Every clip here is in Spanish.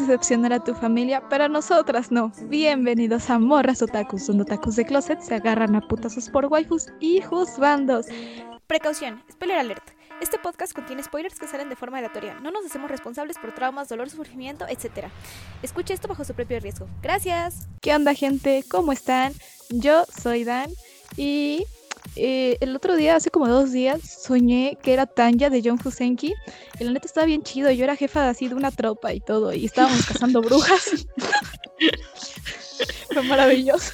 Puedes decepcionar a tu familia, pero nosotras no. Bienvenidos a Morras Otakus, donde otakus de closet se agarran a putazos por waifus y juzbandos. Precaución, spoiler alert. Este podcast contiene spoilers que salen de forma aleatoria. No nos hacemos responsables por traumas, dolor, sufrimiento, etc. Escuche esto bajo su propio riesgo. Gracias. ¿Qué onda, gente? ¿Cómo están? Yo soy Dan y eh, el otro día, hace como dos días, soñé que era Tanya de John Fusenki. Y la neta estaba bien chido. Yo era jefa de así de una tropa y todo. Y estábamos cazando brujas. Fue maravilloso.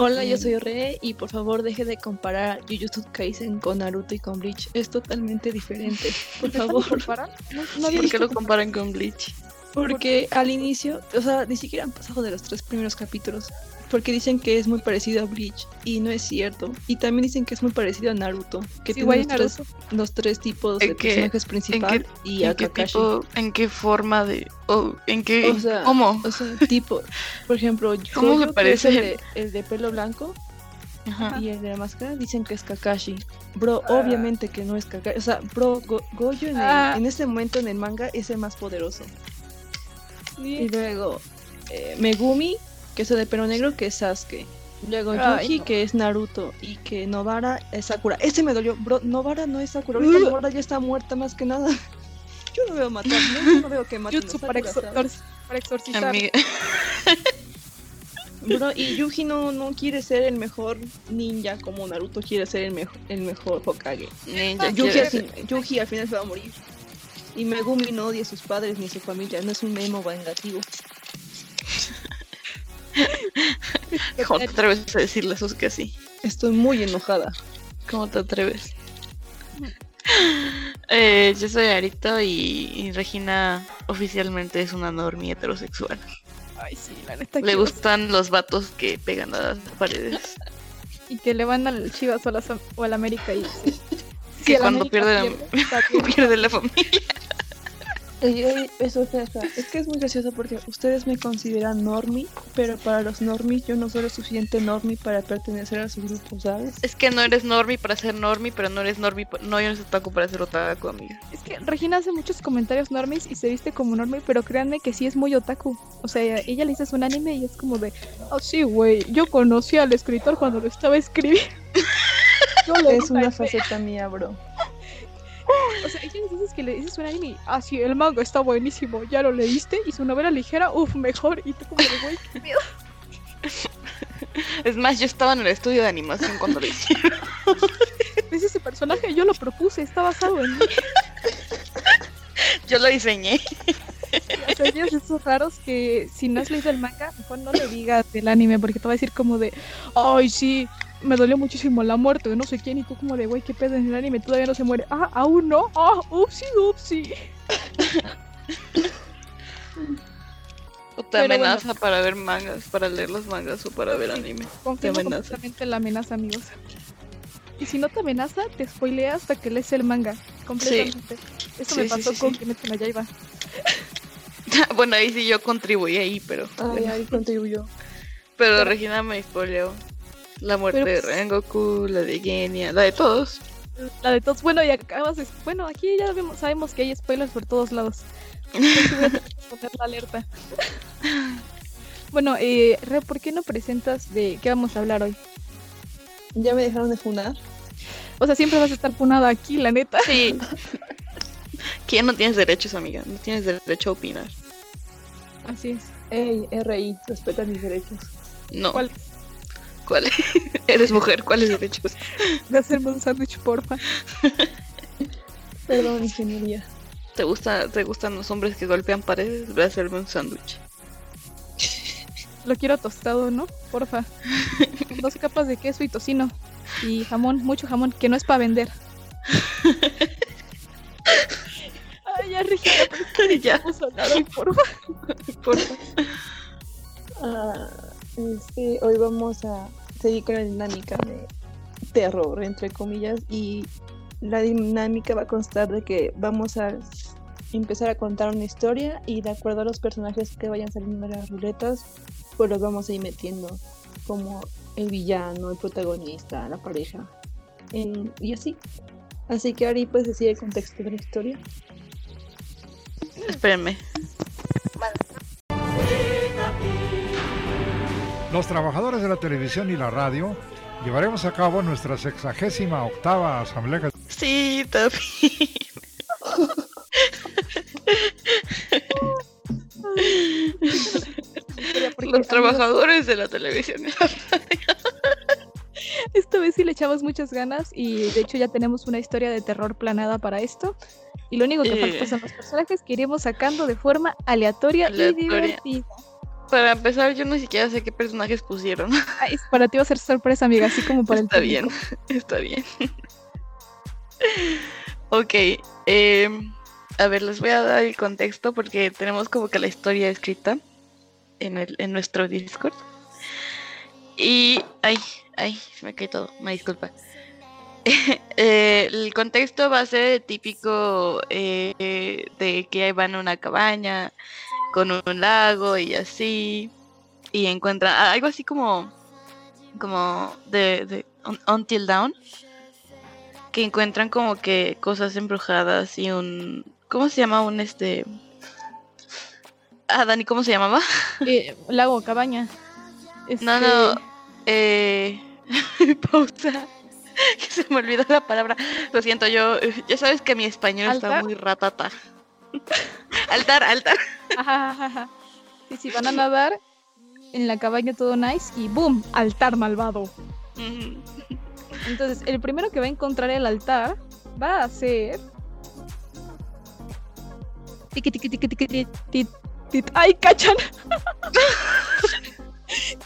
Hola, yo soy Re y por favor deje de comparar Jujutsu Kaisen con Naruto y con Bleach. Es totalmente diferente. Por favor. ¿Por qué lo comparan con Bleach? Porque al inicio, o sea, ni siquiera han pasado de los tres primeros capítulos. Porque dicen que es muy parecido a Bleach y no es cierto. Y también dicen que es muy parecido a Naruto, que Sí, tiene los, tres, los tres tipos ¿En de qué- personajes principal y a ¿En qué Kakashi. tipo, en qué forma de, o en qué, O sea, cómo? O sea, tipo, por ejemplo, ¿Cómo que es el parece? de, el de pelo blanco Ajá. y el de la máscara, dicen que es Kakashi. Bro, Ah. obviamente que no es Kakashi. O sea, bro, Go- Gojo en, el- Ah. en este momento en el manga es el más poderoso. Y luego eh, Megumi, que es el de pelo negro, que es Sasuke. Luego Ay, Yuji, no. que es Naruto. Y que Novara es Sakura. Ese me dolió. Bro, Novara no es Sakura. Ahorita Novara ya está muerta más que nada. Yo no veo matar. No, yo no veo que maten a Jutsu para, exor- para exorcizar. Amiga, Bro, y Yuji no, no quiere ser el mejor ninja como Naruto quiere ser el, mejor el mejor Hokage. ninja Yuji quiere al, Yuji al final se va a morir. Y Megumi no odia a sus padres ni a su familia. No es un memo vengativo. ¿Cómo te atreves a decirle eso que así? Estoy muy enojada. ¿Cómo te atreves? Eh, yo soy Arito y, y Regina oficialmente es una normie heterosexual. Ay, sí, la neta. Le gustan los vatos que pegan a las paredes. Y que le van al Chivas o, a las- o al América y... sí. Que Sí, cuando América la-. Pierde la familia. Ey, ey, eso, espera, espera. Es que es muy gracioso porque ustedes me consideran normie, pero para los normies yo no soy lo suficiente normie para pertenecer a su grupo, ¿sabes? Es que no eres normie para ser normie, pero no eres normie, no eres otaku para ser otaku, amiga. Es que Regina hace muchos comentarios normis y se viste como normie, pero créanme que sí es muy otaku. O sea, ella le dices un anime y es como de, oh sí, güey, yo conocí al escritor cuando lo estaba escribiendo. Lo Es una typeé". faceta mía, bro. O sea, ella dices que le dices un anime ah, sí, el manga está buenísimo, ya lo leíste y su novela ligera, uff, mejor. Y tú como de, güey, qué pedo. Es más, yo estaba en el estudio de animación cuando lo hicieron. Es ese personaje, yo lo propuse, está basado en mí. Yo lo diseñé. Sea, ellos esos raros que si no has leído el manga, mejor no le digas del anime, porque te va a decir como de, ay, sí, me dolió muchísimo la muerte de no sé quién, y tú como de, güey, qué pedo en el anime, todavía no se muere. Ah, aún no, ah, upsi, upsi. O te Pero amenaza para ver mangas, para leer los mangas o para ver anime. Te amenaza. la amenaza, amigos. Y si no te amenaza, te spoilea hasta que lees el manga. Completamente. Eso Sí, me sí, pasó con. Kimetsu no Yaiba. bueno, ahí sí yo contribuí ahí, pero. Ay, ahí contribuyó. Pero Regina me spoileó. La muerte Pero, de pues- Rengoku, la de Genia, la de todos. La de todos. Bueno, y acabas de... Bueno, aquí ya vemos- sabemos que hay spoilers por todos lados. Entonces voy a tener que poner la alerta. bueno, eh, Re, ¿por qué no presentas de qué vamos a hablar hoy? ¿Ya me dejaron de funar? O sea, siempre vas a estar punada aquí, la neta. Sí. que ya no tienes derechos, amiga. No tienes derecho a opinar. Así es. Ey, RI, respeta mis derechos. No. ¿Cuál? ¿Cuál? Eres mujer, ¿cuáles derechos? De hacerme un sándwich, porfa. Perdón, ingeniería. ¿Te, gusta, ¿Te gustan los hombres que golpean paredes? Voy a hacerme un sándwich. Lo quiero tostado, ¿no? Porfa. Dos capas de queso y tocino. Y jamón, mucho jamón, que no es para vender. Ay, ya, Regina, pero ya, vamos a hablar hoy, porfa. por favor. Ah, este, hoy vamos a seguir con la dinámica de terror, entre comillas, y la dinámica va a constar de que vamos a empezar a contar una historia y de acuerdo a los personajes que vayan saliendo de las ruletas, pues los vamos a ir metiendo como el villano, el protagonista, la pareja, en- y así. Así que Ari, pues decide el contexto de la historia. Espérenme. Los trabajadores de la televisión y la radio llevaremos a cabo nuestra sexagésima octava asamblea. Sí, también. Los trabajadores de la televisión. y la radio. Esta vez sí le echamos muchas ganas y de hecho ya tenemos una historia de terror planada para esto. Y lo único que Eh. falta son los personajes que iremos sacando de forma aleatoria, Aleatoria. y divertida. Para empezar, yo ni siquiera sé qué personajes pusieron. Ay, para ti va a ser sorpresa, amiga, así como para el Está bien, está bien. ok, em, a ver, les voy a dar el contexto porque tenemos como que la historia escrita en, el, en nuestro Discord. Y, ay, ay, se me cae todo, me disculpa. Eh, el contexto va a ser típico eh, de que van a una cabaña con un lago y así. Y encuentran algo así como como de, de Un- Until Dawn que encuentran como que cosas embrujadas y un ¿cómo se llama un este Ah, Dani, ¿cómo se llamaba? Eh, lago, cabaña. No, Este, no. Eh... Pausa. Que se me olvidó la palabra. Lo siento, yo ya sabes que mi español está muy ratata. altar, altar. Ajá, ajá, ajá. Y si van a nadar en la cabaña todo nice y ¡boom! Altar malvado. Entonces, el primero que va a encontrar el altar va a ser. ¡Ay, cachan!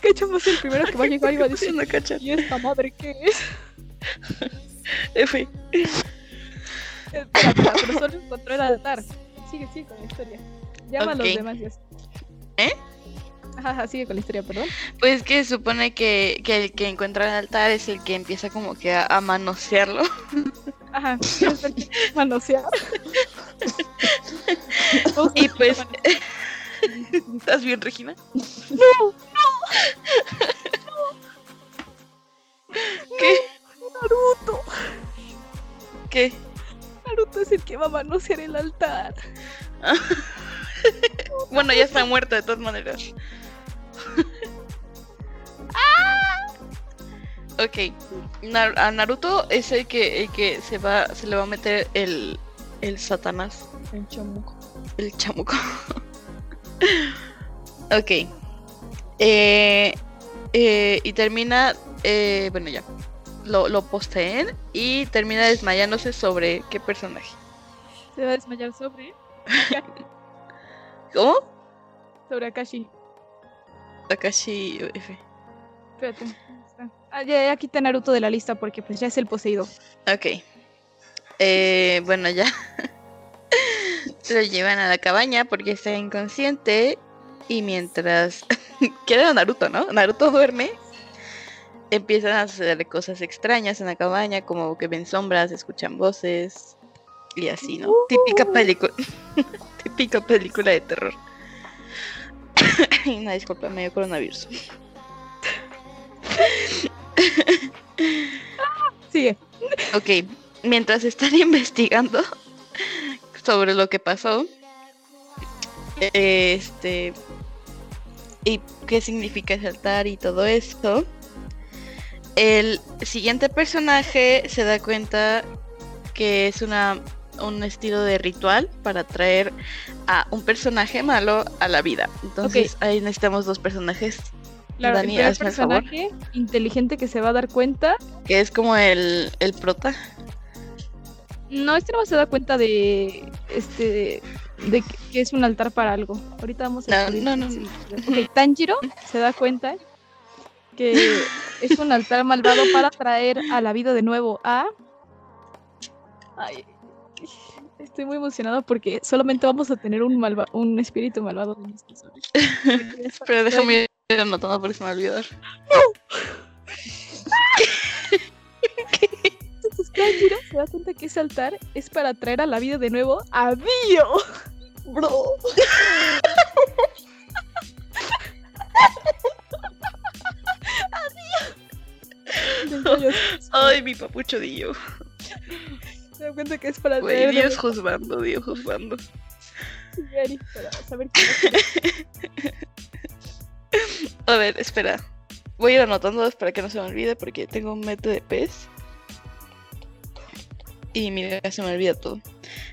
cachan va a ser el primero que va a llegar y va a decir. ¿Y esta madre qué es? F. Espera, pero solo encontró el altar. Sigue, sigue con la historia. Llama a los demás y así. ¿Eh? Ajá, sigue con la historia, perdón. Pues que supone que, que el que encuentra el altar es el que empieza como que a, a manosearlo. Ajá, manosear. Y pues. ¿Estás bien, Regina? ¡No! ¿Qué? ¡Naruto! ¿Qué? Naruto es el que va a manosear el altar. Bueno, ya está muerto de todas maneras. Ok. Nar- a Naruto es el que, el que se va, se le va a meter el, el Satanás, El chamuco. el chamuco. ok. Eh, eh, y termina, eh, bueno ya, lo, lo posteen y termina desmayándose sobre qué personaje. Se va a desmayar sobre. ¿Cómo? Sobre Akashi. Takashi F. Espérate. Ah, ya, ya quité a Naruto de la lista porque pues ya es el poseído. Ok. Eh, bueno, ya. Lo llevan a la cabaña porque está inconsciente. Y mientras. que era Naruto, ¿no? Naruto duerme. Empiezan a suceder cosas extrañas en la cabaña, como que ven sombras, escuchan voces. Y así, ¿no? Típica película. Típica película de terror. Una disculpa, me dio coronavirus. Sigue. Ok, mientras están investigando sobre lo que pasó, este, y qué significa ese altar y todo esto, el siguiente personaje se da cuenta que es una un estilo de ritual para traer a un personaje malo a la vida. Entonces ahí necesitamos dos personajes, Claro, Dani, el hazme el favor. personaje inteligente que se va a dar cuenta. que es como el, el prota. No, este no se da cuenta de. Este. De que, que es un altar para algo. Ahorita vamos a. No, no, no, qué no. significa. Ok, Tanjiro se da cuenta que es un altar malvado para traer a la vida de nuevo a. Ay, estoy muy emocionado porque solamente vamos a tener un malva un espíritu malvado de mis personajes. Pero déjame ir anotando porque se me olvidar. Entonces Tanjiro se da cuenta que ese altar es para traer a la vida de nuevo a Dio. Bro. Entonces, Ay, mi papucho Dio. Se da cuenta que es para Güey, de Dios juzgando, Dios juzgando. Sí, Ari, para saber qué va a ver, espera. Voy a ir anotándolas para que no se me olvide porque tengo un método de pez. Y mira, se me olvida todo.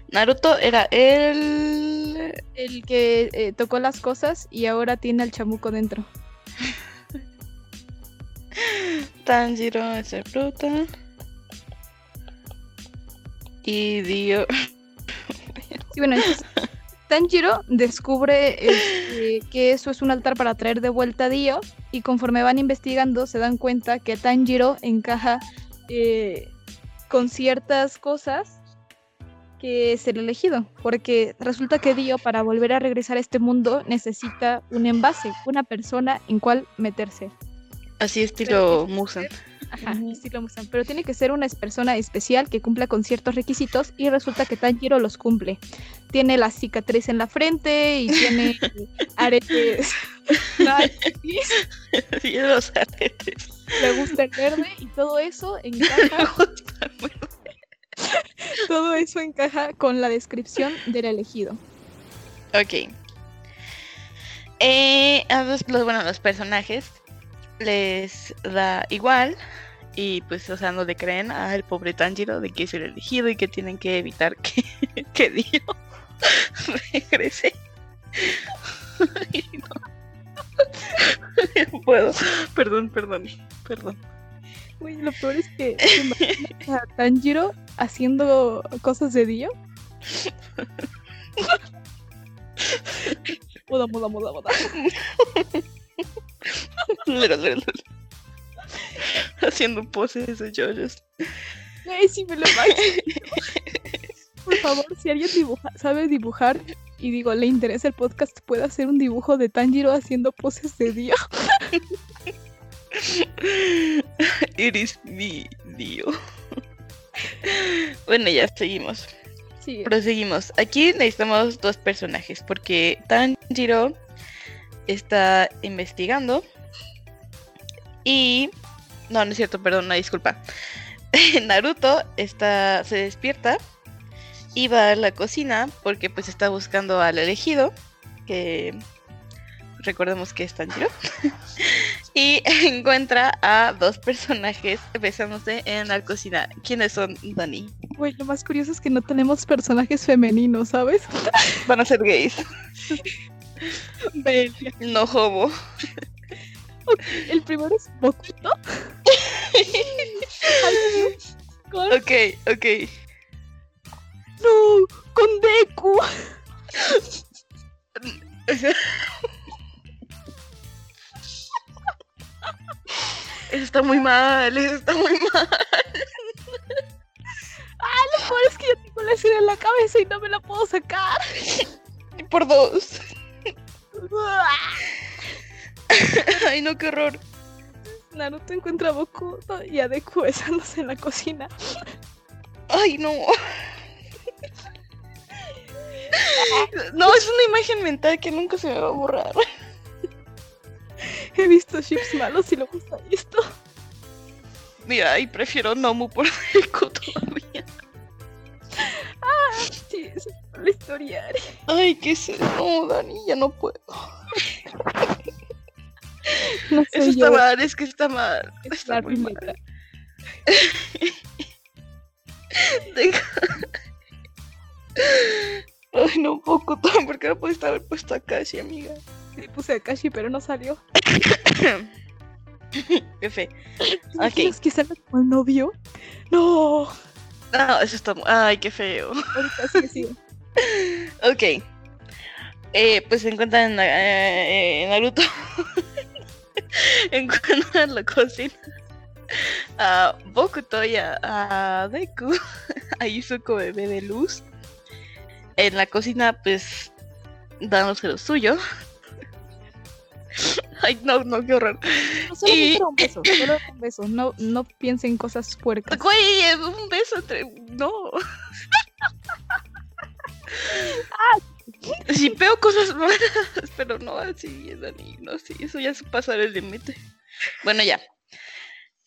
Naruto era el... El que eh, tocó las cosas y ahora tiene al chamuco dentro. Tanjiro es el fruta. Y Dio... Sí, bueno, entonces Tanjiro descubre este, que eso es un altar para traer de vuelta a Dio y conforme van investigando se dan cuenta que Tanjiro encaja eh, con ciertas cosas que es el elegido, porque resulta que Dio para volver a regresar a este mundo necesita un envase, una persona en cual meterse. Así estilo Musan. Ajá, estilo Mustang, pero tiene que ser una persona especial que cumpla con ciertos requisitos y resulta que Tanjiro los cumple. Tiene la cicatriz en la frente y tiene aretes. Sí, los aretes. le gusta el verde y todo eso encaja, todo eso encaja con la descripción del elegido. Ok. Eh, los- bueno, los personajes les da igual y pues, o sea, no le creen al pobre Tanjiro de que es el elegido y que tienen que evitar que, que Dio regrese. Ay, no. No puedo. Perdón, perdón, perdón. Uy, lo peor es que ¿te imaginas a Tanjiro haciendo cosas de Dio. Moda, moda, moda, moda. Haciendo poses de JoJo's. Ay, sí me lo. Por favor, si alguien dibuja, sabe dibujar y digo, le interesa el podcast, puede hacer un dibujo de Tanjiro haciendo poses de Dio. Eres mi Dio. Bueno, ya seguimos. Sí, Proseguimos. Aquí necesitamos dos personajes porque Tanjiro está investigando y no, no es cierto, perdón, una disculpa. Naruto está se despierta y va a la cocina porque pues está buscando al elegido que recordemos que es Tanjiro y encuentra a dos personajes besándose en la cocina. ¿Quiénes son, Dani? Güey, lo más curioso es que no tenemos personajes femeninos, ¿sabes? Van a ser gays. No homo. El primero es Bokuto. Ok, ok. no, con Deku. Eso está muy mal, eso está muy mal. Lo peor es que yo tengo la escena en la cabeza y no me la puedo sacar. Y por dos. Ay, no, qué horror. Naruto encuentra a Bokuto y a Deku besándose en la cocina. Ay, no. No, es una imagen mental que nunca se me va a borrar. He visto ships malos y lo gusta esto. Mira, y prefiero Nomu por Deku todavía. Sí, esa es la historia. Ari. Ay, qué es eso, no, Dani, ya no puedo. No sé Eso está mal, es que está mal. es Está muy mal. Ay, no, poco tan, porque no puedes haber puesto a Kashi, amiga. Sí, puse a Kashi, pero no salió. Qué fe. ¿Te imaginas Ok. que salga como el novio? No. No, eso está. mu- Ay, qué feo. Ahorita sigue, sigue. Ok. Eh, pues se encuentran eh, en Naruto. encuentran en la cocina a Bokuto y a, a Deku. A Izuku bebé de luz. En la cocina, pues, dándose lo suyo. Ay, no, no, qué horror. No, solo Y- un beso, solo un beso. No, no piensen cosas puercas. Güey, es un beso entre. No. Sí, veo cosas malas, pero no así, Dani. No, sí, eso ya es pasar el límite. Bueno, ya.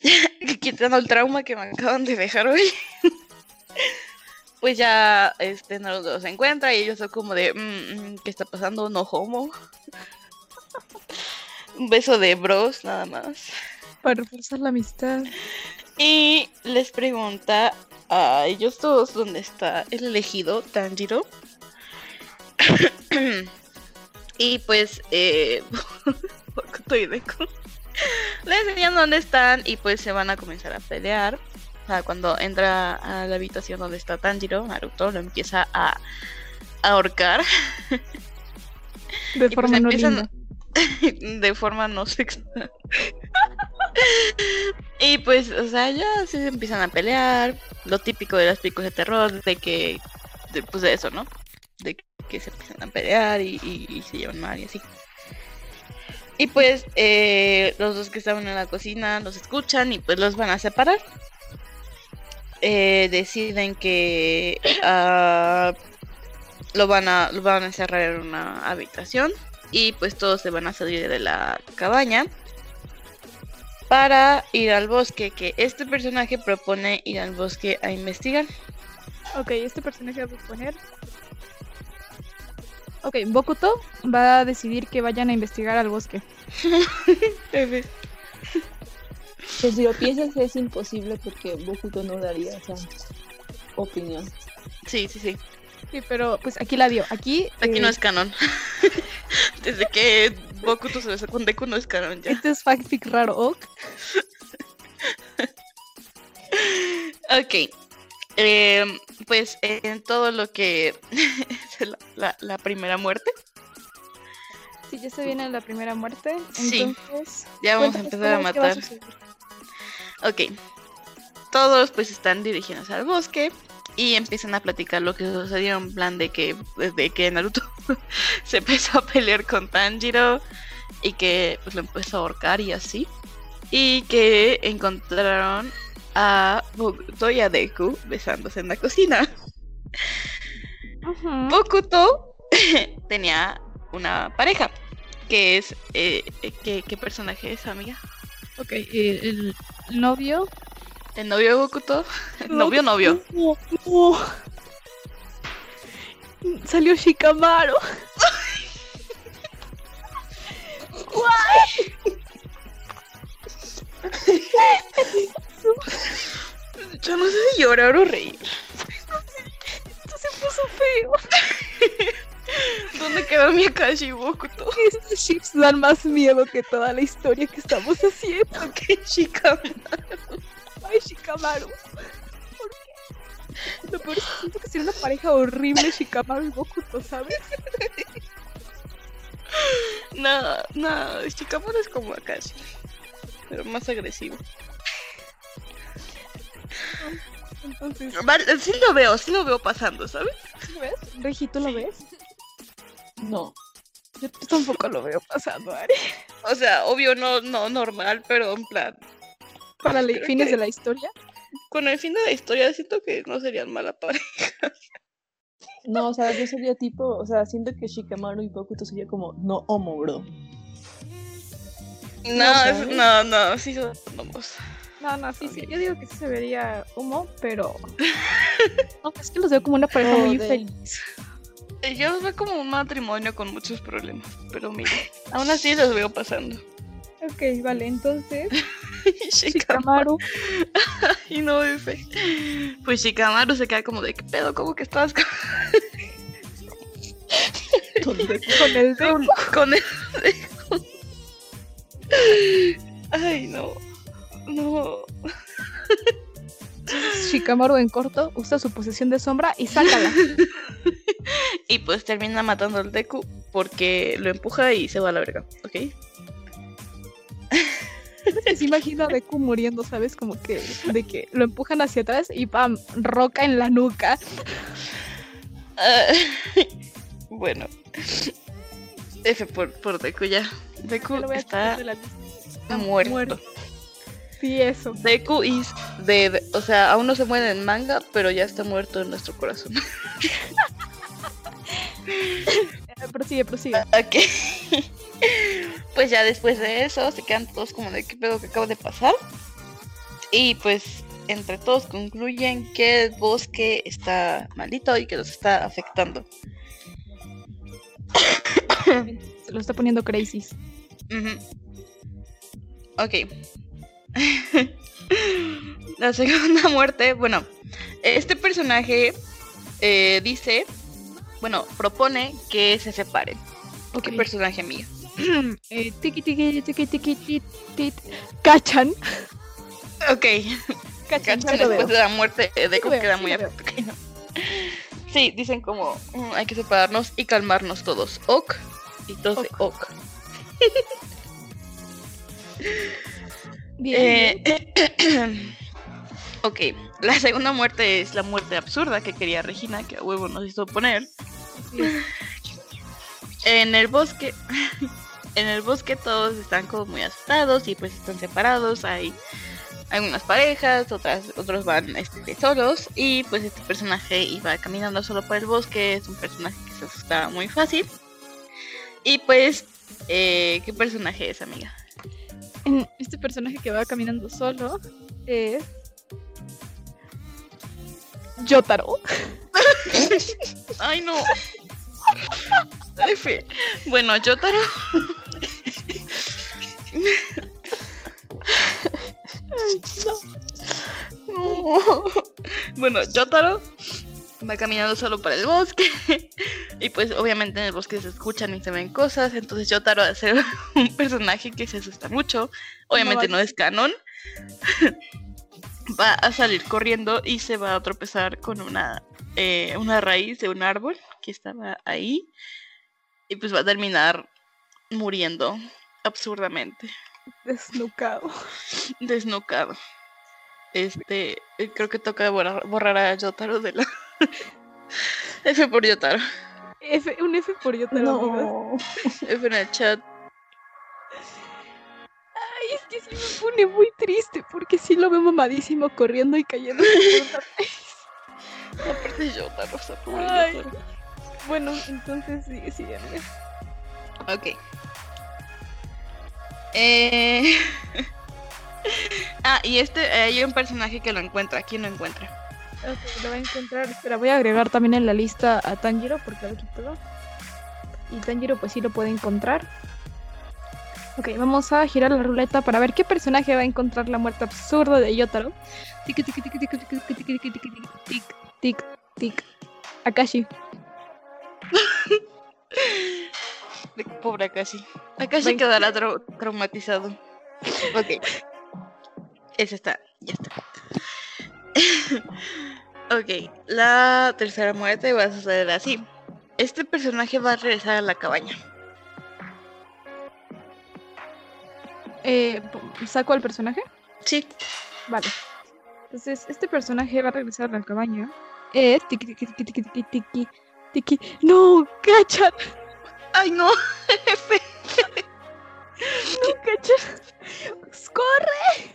Quitando el trauma que me acaban de dejar hoy. pues ya este Naruto se encuentra y ellos son como de "Mm, mm, ¿qué está pasando? No homo. Un beso de bros nada más. Para reforzar la amistad. Y les pregunta a ellos todos dónde está el elegido Tanjiro. y pues eh, le enseñan dónde están y pues se van a comenzar a pelear. O sea, cuando entra a la habitación donde está Tanjiro, Naruto lo empieza a, ahorcar De Y, pues, forma no linda. de forma no sexual. y pues, o sea, ya se empiezan a pelear. Lo típico de las películas de terror, de que, pues de eso, ¿no? De que se empiezan a pelear y se llevan mal y así. Y pues eh, los dos que estaban en la cocina los escuchan y pues los van a separar. Eh, deciden que ah, lo van a lo van a encerrar en una habitación y pues todos se van a salir de la cabaña para ir al bosque que este personaje propone ir al bosque a investigar Ok, este personaje va a poner. Ok, Bokuto va a decidir que vayan a investigar al bosque. Pues si lo piensas es imposible porque Bokuto no daría esa opinión. sí sí sí Sí, pero pues aquí la dio. Aquí, aquí eh, no es canon desde que Bokuto se besó con Deku no es canon ya Este es fanfic raro, ok. Ok. Em, pues en todo lo que es la, la- la primera muerte, Sí, ya se viene la primera muerte. Sí. Entonces, ya vamos a empezar a matar. suceder. Ok. Todos pues están dirigiéndose al bosque y empiezan a platicar lo que sucedió en plan de que desde que Naruto se empezó a pelear con Tanjiro y que pues lo empezó a ahorcar y así. Y que encontraron a Bokuto y a Deku besándose en la cocina. Ujú. Bokuto tenía una pareja que es eh, eh, ¿qué, qué personaje es amiga? Ok, el novio. El novio de Bokuto. novio novio. No, no. Salió Shikamaru. Yo no sé si llorar o reír. Esto se puso feo. ¿Dónde quedó mi Akashi Bokuto? Estos ships dan más miedo que toda la historia que estamos haciendo. Qué chica. Ay, Shikamaru. ¿Por qué? Lo peor es que siento que sería una pareja horrible Shikamaru y Bokuto, ¿sabes? No, no, Shikamaru es como Akashi. Pero más agresivo. Entonces, Vale, sí lo veo, sí lo veo pasando, ¿sabes? ¿sí lo ves? Regi, ¿tú lo ves? No. Yo tampoco lo veo pasando, Ari. O sea, obvio no, no normal, pero en plan. Para los fines que- de la historia. Con el fin de la historia siento que no serían mala pareja. No, o sea, yo sería tipo, o sea, siento que Shikamaru y Bokuto sería como no homo, bro. No, ¿sabes? es- no, no, sí son homos. No, no, sí, sí. Yo digo que sí se vería humo, pero. No, es que los veo como una pareja muy infeliz. Yo los veo como un matrimonio con muchos problemas, pero mira, aún así los veo pasando. Ok, vale, entonces. Shikamaru Shikamaru. y no F. Pues Shikamaru se queda como de qué pedo, ¿cómo que estabas con, ¿Dónde? Con el de. con, el Ay, no. No. Shikamaru en corto usa su posesión de sombra y sácala. Y pues termina matando al Deku porque lo empuja y se va a la verga, ¿ok? Se imagino a Deku muriendo, ¿sabes? Como que de que lo empujan hacia atrás y ¡pam! Roca en la nuca. Bueno. F por, por Deku ya. Deku Ya lo voy a está quitar de la lista. Está muerto. Sí, eso. Deku is dead. O sea, aún no se muere en manga, pero ya está muerto en nuestro corazón. Eh, Prosigue, prosigue. Ok. Pues ya después de eso se quedan todos como de qué pedo que acaba de pasar. Y pues entre todos concluyen que el bosque está maldito y que los está afectando. Se lo está poniendo crazy. Ujú. Ok. La segunda muerte, bueno, este personaje eh, dice, bueno, propone que se separen. Ok. ¿Qué personaje mío? Eh, tiki tiki tiki tiki tit. Cachan. Ok, Cachan, Cachan sí después de la muerte de Sí lo veo, queda sí muy afectado. Sí, dicen como "Mm, hay que separarnos y calmarnos todos. Ok. Y todos de ok. Bien, Eh, ok, la segunda muerte es la muerte absurda que quería Regina, que a huevo nos hizo poner. bien. En el bosque, en el bosque todos están como muy asustados y pues están separados. Hay algunas parejas, otras, otros van este, solos y pues este personaje iba caminando solo por el bosque. Es un personaje que se asusta muy fácil. Y pues, eh, ¿qué personaje es, amiga? Este personaje que va caminando solo es. Yotaro. Ay, no. Bueno, Yotaro. No. Bueno, Yotaro va caminando solo para el bosque. Y pues obviamente en el bosque se escuchan y se ven cosas. Entonces Yotaro va a ser un personaje que se asusta mucho. Obviamente no es canon. Va a salir corriendo y se va a tropezar con una, eh, una raíz de un árbol que estaba ahí. Y pues va a terminar muriendo absurdamente, Desnucado. desnucado. Este, eh, creo que toca borrar, borrar a Yotaro de la. F por Yotaro. F, un F por Yotaro. No. F en el chat. Ay, es que sí me pone muy triste porque sí lo veo mamadísimo corriendo y cayendo. Aparte Yotaro, o sea, pobre Ay. Yotaro. Bueno, entonces sí, sí, amiga. Ok. Eh... ah, y este, eh, hay un personaje que lo encuentra. ¿Quién lo encuentra? Ok, lo voy a encontrar. Espera, voy a agregar también en la lista a Tanjiro porque lo quito. Y Tanjiro pues sí lo puede encontrar. Ok, vamos a girar la ruleta para ver qué personaje va a encontrar la muerte absurda de Yotaro. Tic, tic, tic, tic, tic, tic, tic, tic, tic, tic, tic, tic, tic, tic. Akashi. De- Pobre Akashi. Akashi Ven. quedará trau- traumatizado. Ok. Ese está, ya está. ok, la tercera muerte va a suceder así. Este personaje va a regresar a la cabaña. Eh, ¿Saco al personaje? Sí. Vale. Entonces, este personaje va a regresar a la cabaña. Es tiki tiki tiki tiki. ¡No! ¡Cachan! Ay, no. F. ¡No, cachan! ¡Corre!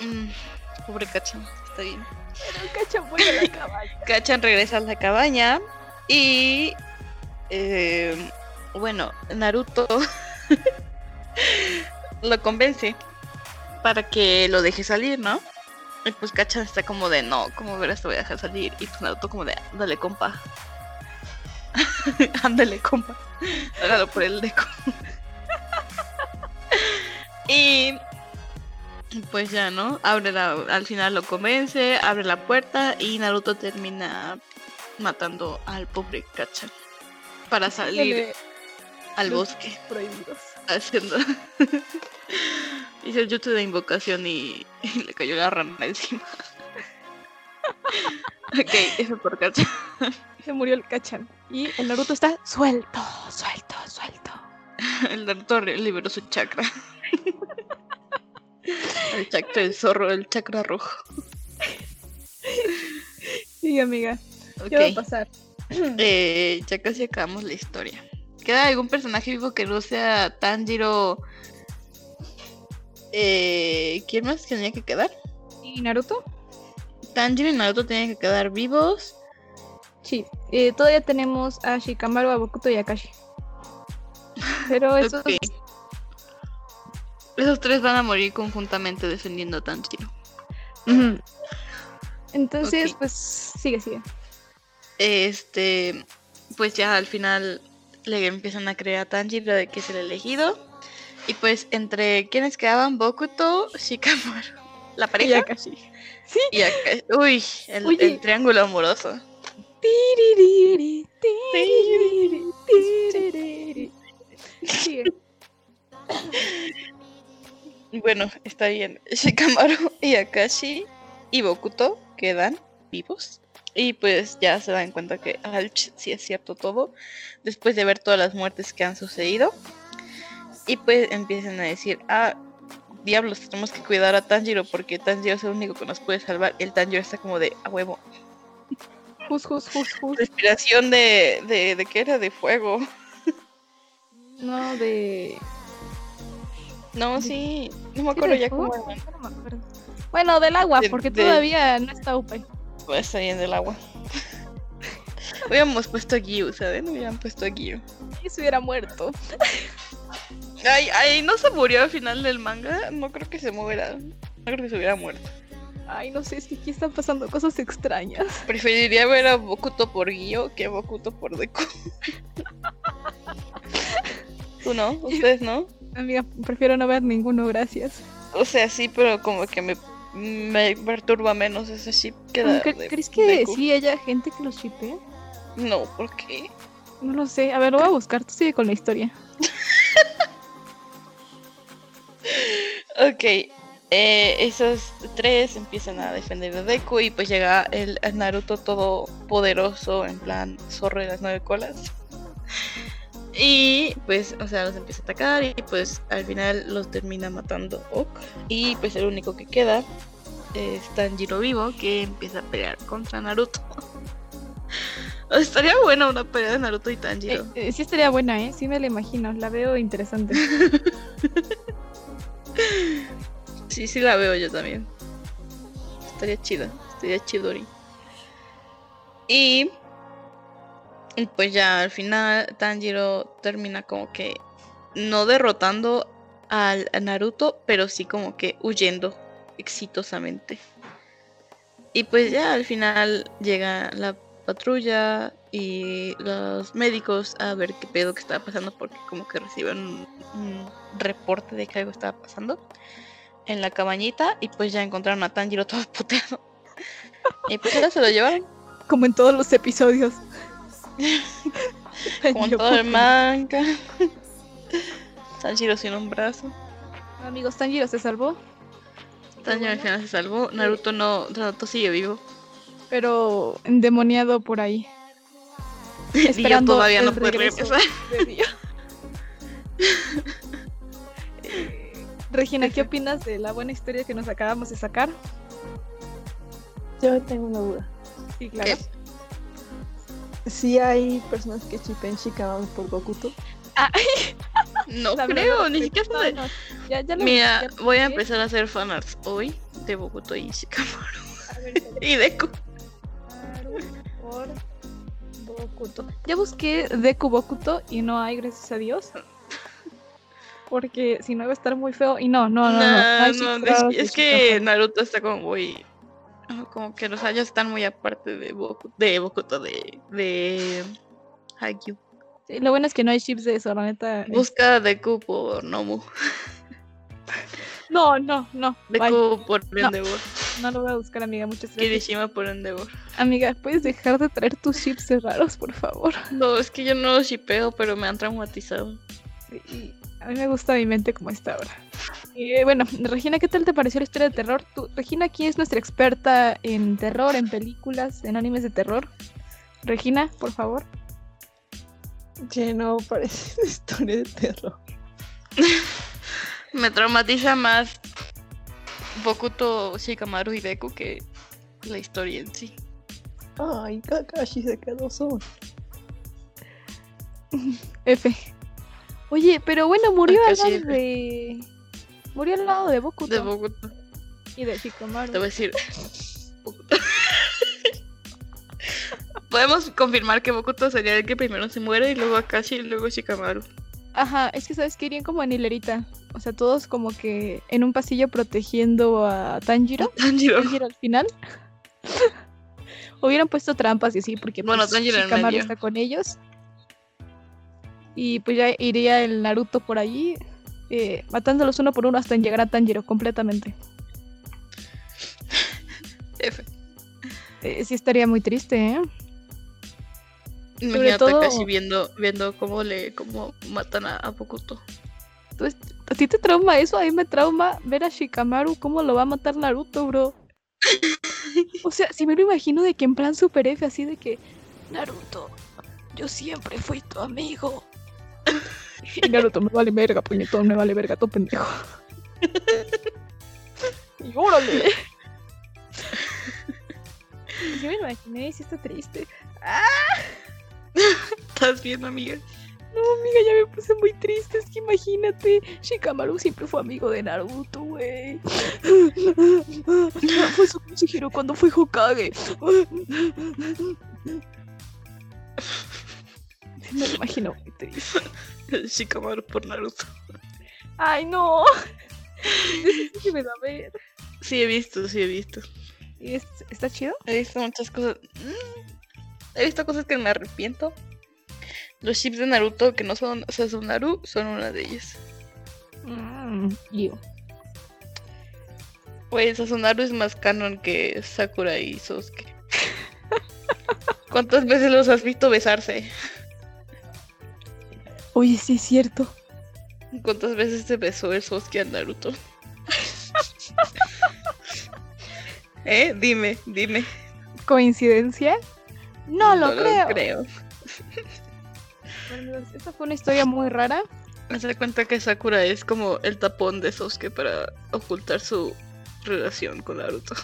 Mm, pobre Kachan, está bien. Pero cachan vuelve a la cabaña. Kachan regresa a la cabaña y eh, bueno, Naruto lo convence para que lo deje salir, ¿no? Y pues Kachan está como de no, como verás te voy a dejar salir y pues Naruto como de dale compa. Ándale compa. Hágalo por el deco. y pues ya, ¿no? Abre la, al final lo convence, abre la puerta y Naruto termina matando al pobre Kachan para salir Dale, al los bosque Prohibidos. haciendo hizo el jutsu de invocación y, y le cayó la rana encima. ok, eso por Kachan. Se murió el cachan. Y el Naruto está suelto, suelto, suelto. El Naruto liberó su chakra. el chakra del zorro, el chakra rojo. Sí, amiga. ¿Qué va a pasar? Eh, ya casi acabamos la historia. ¿Queda algún personaje vivo que no sea Tanjiro? Eh, ¿Quién más tenía que quedar? ¿Y Naruto? Tanjiro y Naruto tienen que quedar vivos. Sí. Eh, todavía tenemos a Shikamaru, a Bokuto y a Kashi. Pero eso Ok. Esos tres van a morir conjuntamente defendiendo a Tanjiro. Entonces, pues, sigue, sigue. Este, pues ya al final le empiezan a creer a Tanjiro de que es el elegido. Y pues entre quienes quedaban Bokuto, Shikamaru, la Y pareja Akashi. y Aka- uy, el triángulo amoroso. Sigue. Bueno, está bien. Shikamaru y Akashi y Bokuto quedan vivos. Y pues ya se dan cuenta que Alch sí es cierto todo. Después de ver todas las muertes que han sucedido. Y pues empiezan a decir, ah, diablos, tenemos que cuidar a Tanjiro porque Tanjiro es el único que nos puede salvar. El Tanjiro está como de, a huevo. Jus, jus, jus, jus. Respiración de, de, de qué era, de fuego. No, de. No, sí, no me ¿sí acuerdo de ya cómo era. No me acuerdo. Bueno, del agua, De- porque de- todavía no está UPE. Pues está bien del agua. Hubiéramos puesto a Gyu, ¿saben? Hubieran puesto a Gyu. Y se hubiera muerto. Ay, ay, no se murió al final del manga. No creo que se muera. No creo que se hubiera muerto. Ay, no sé, es que aquí están pasando cosas extrañas. Preferiría ver a Bokuto por Gyo que a Bokuto por Deku. ¿Tú no? ¿Ustedes no? Amiga, prefiero no ver ninguno, gracias. O sea, sí, pero como que me, me perturba menos ese ship que la ¿Cre- de ¿Crees que Deku. sí haya gente que los shipee? No, ¿por qué? No lo sé. A ver, lo voy a buscar. Tú sigue con la historia. Ok, eh, esos tres empiezan a defender a Deku y pues llega el Naruto todo poderoso, en plan zorro de las nueve colas. Y pues, o sea, los empieza a atacar y pues al final los termina matando Ok. Y pues el único que queda es Tanjiro vivo que empieza a pelear contra Naruto. Estaría buena una pelea de Naruto y Tanjiro. Eh, eh, sí estaría buena, ¿eh? Sí me la imagino. La veo interesante. Sí, sí la veo yo también. Estaría chida, estaría chidori. Y pues ya al final Tanjiro termina como que no derrotando al a Naruto, pero sí como que huyendo exitosamente. Y pues ya al final llega la patrulla y los médicos a ver qué pedo que estaba pasando porque como que reciben un, un reporte de que algo estaba pasando en la cabañita y pues ya encontraron a Tanjiro todo puteado. Y pues ahora se lo llevaron Como en todos los episodios. como en todo el ¿por manga. Tanjiro sin un brazo. Amigos, Tanjiro se salvó. Tanjiro al final se salvó. Naruto no, Naruto sigue vivo. Pero endemoniado por ahí. Dio todavía no puede regresar. Regina, ¿qué opinas de la buena historia que nos acabamos de sacar? Yo tengo una duda. Sí, claro. Si hay personas que chipen Shikamaru por Bokuto. No La creo, verdad, ni siquiera no, de... no, ya- ya lo Mira, voy a empezar a hacer fanarts hoy de Bokuto y Shikamaru. A ver. Y Deku. Por Bokuto. Ya busqué Deku Bokuto y no hay, gracias a Dios. Porque si no iba a estar muy feo. Y no, no, no, no. no no, es, de es que. Naruto está como muy. Como que los años están muy aparte de Boku, de Bokuto, de, de Haikyuu. Sí, lo bueno es que no hay chips de eso, la neta. eh. Busca a Deku por Nomu. No, no, no. Deku por No. Endeavor. No lo voy a buscar, amiga. Muchas gracias. Kirishima por Endeavor. Amiga, ¿puedes dejar de traer tus chips de raros, por favor? No, es que yo no los shipeo, pero me han traumatizado. Sí, a mí me gusta mi mente como está ahora. Eh, bueno, Regina, ¿qué tal te pareció la historia de terror? Tú- Regina aquí es nuestra experta en terror, en películas, en animes de terror. Regina, por favor. Que no parece una historia de terror. Me traumatiza más Bokuto, Shikamaru y Deku que la historia en sí. Ay, Kakashi se quedó solo. F. Oye, pero bueno, murió al lado de. Murió al lado de Bokuto De Bokuto. y de Shikamaru. Te voy a decir. Podemos confirmar que Bokuto sería el que primero se muere y luego Akashi y luego Shikamaru. Ajá, es que sabes que irían como en hilerita. O sea, todos como que en un pasillo protegiendo a Tanjiro. Tanjiro. Tanjiro al final. Hubieran puesto trampas y así, porque Bueno, pues, Tanjiro Shikamaru está con ellos. Y pues ya iría el Naruto por allí, eh, matándolos uno por uno hasta llegar a Tanjiro completamente. F. Eh, sí estaría muy triste, ¿eh? Imagínate todo- casi viendo, viendo cómo le cómo matan a, a Bokuto. ¿Tú est- ¿A ti te trauma eso? A mí me trauma ver a Shikamaru cómo lo va a matar Naruto, bro. O sea, si me lo imagino de que en plan super F, así de que Naruto, yo siempre fui tu amigo. Y Naruto, me vale verga, puñetón, me vale verga, tu pendejo. Y órale. Yo me imaginé y sí está triste. ¿Estás bien, amiga? No, amiga, ya me puse muy triste. Es que imagínate, Shikamaru siempre fue amigo de Naruto, güey. Fue su consejero cuando fue Hokage. Me lo imagino muy triste. Shikamaru por Naruto. Ay, no. Sí me da ver. Sí, he visto, sí, he visto. ¿Y es- ¿Está chido? He visto muchas cosas. Mm, He visto cosas que me arrepiento. Los chips de Naruto que no son Sasunaru son una de ellas. Mm, yo. Pues Sasunaru es más canon que Sakura y Sasuke. ¿Cuántas veces los has visto besarse? Oye, sí es cierto. ¿Cuántas veces se besó el Sasuke a Naruto? ¿Eh? Dime, dime. ¿Coincidencia? No lo creo. creo. Bueno, esta fue una historia muy rara. Me da cuenta que Sakura es como el tapón de Sasuke para ocultar su relación con Naruto.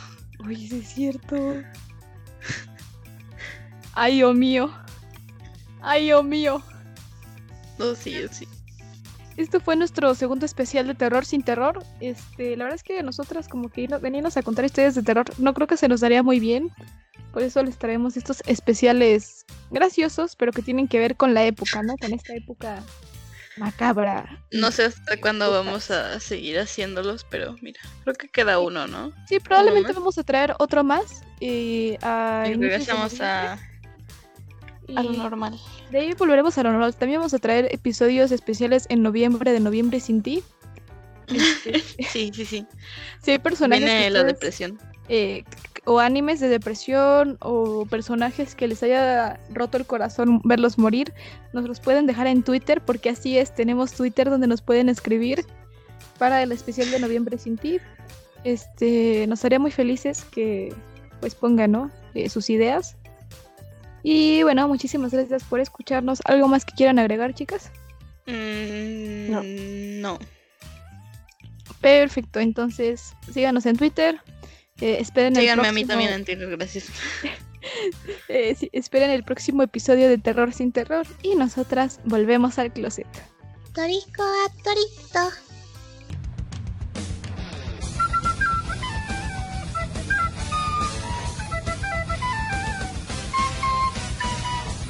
Oye, sí es cierto. Ay, oh mío. Ay, oh mío. No, sí, sí. Esto fue nuestro segundo especial de terror sin terror. Este, la verdad es que nosotras como que venirnos a contar historias de terror no creo que se nos daría muy bien. Por eso les traemos estos especiales graciosos, pero que tienen que ver con la época, ¿no? Con esta época macabra. No sé hasta cuándo vamos a seguir haciéndolos, pero mira, creo que queda uno, ¿no? Sí, probablemente vamos a traer otro más. eh, Y inicios de regresamos a, a lo normal. De ahí volveremos a lo normal. También vamos a traer episodios especiales en noviembre de Noviembre sin ti. Este, Sí, sí, sí. si hay personajes Viene que la ustedes, depresión. eh, o animes de depresión o personajes que les haya roto el corazón verlos morir, nos los pueden dejar en Twitter porque así es, tenemos Twitter donde nos pueden escribir para el especial de Noviembre sin ti. Este, nos haría muy felices que pues pongan, ¿no? Eh, sus ideas. Y bueno, muchísimas gracias por escucharnos. ¿Algo más que quieran agregar, chicas? Mm, No. no. Perfecto, entonces síganos en Twitter. eh, esperen el Síganme a mí próximo- también en Twitter, gracias. eh, sí, esperen el próximo episodio de Terror sin Terror y nosotras volvemos al closet. Toriko a Torito.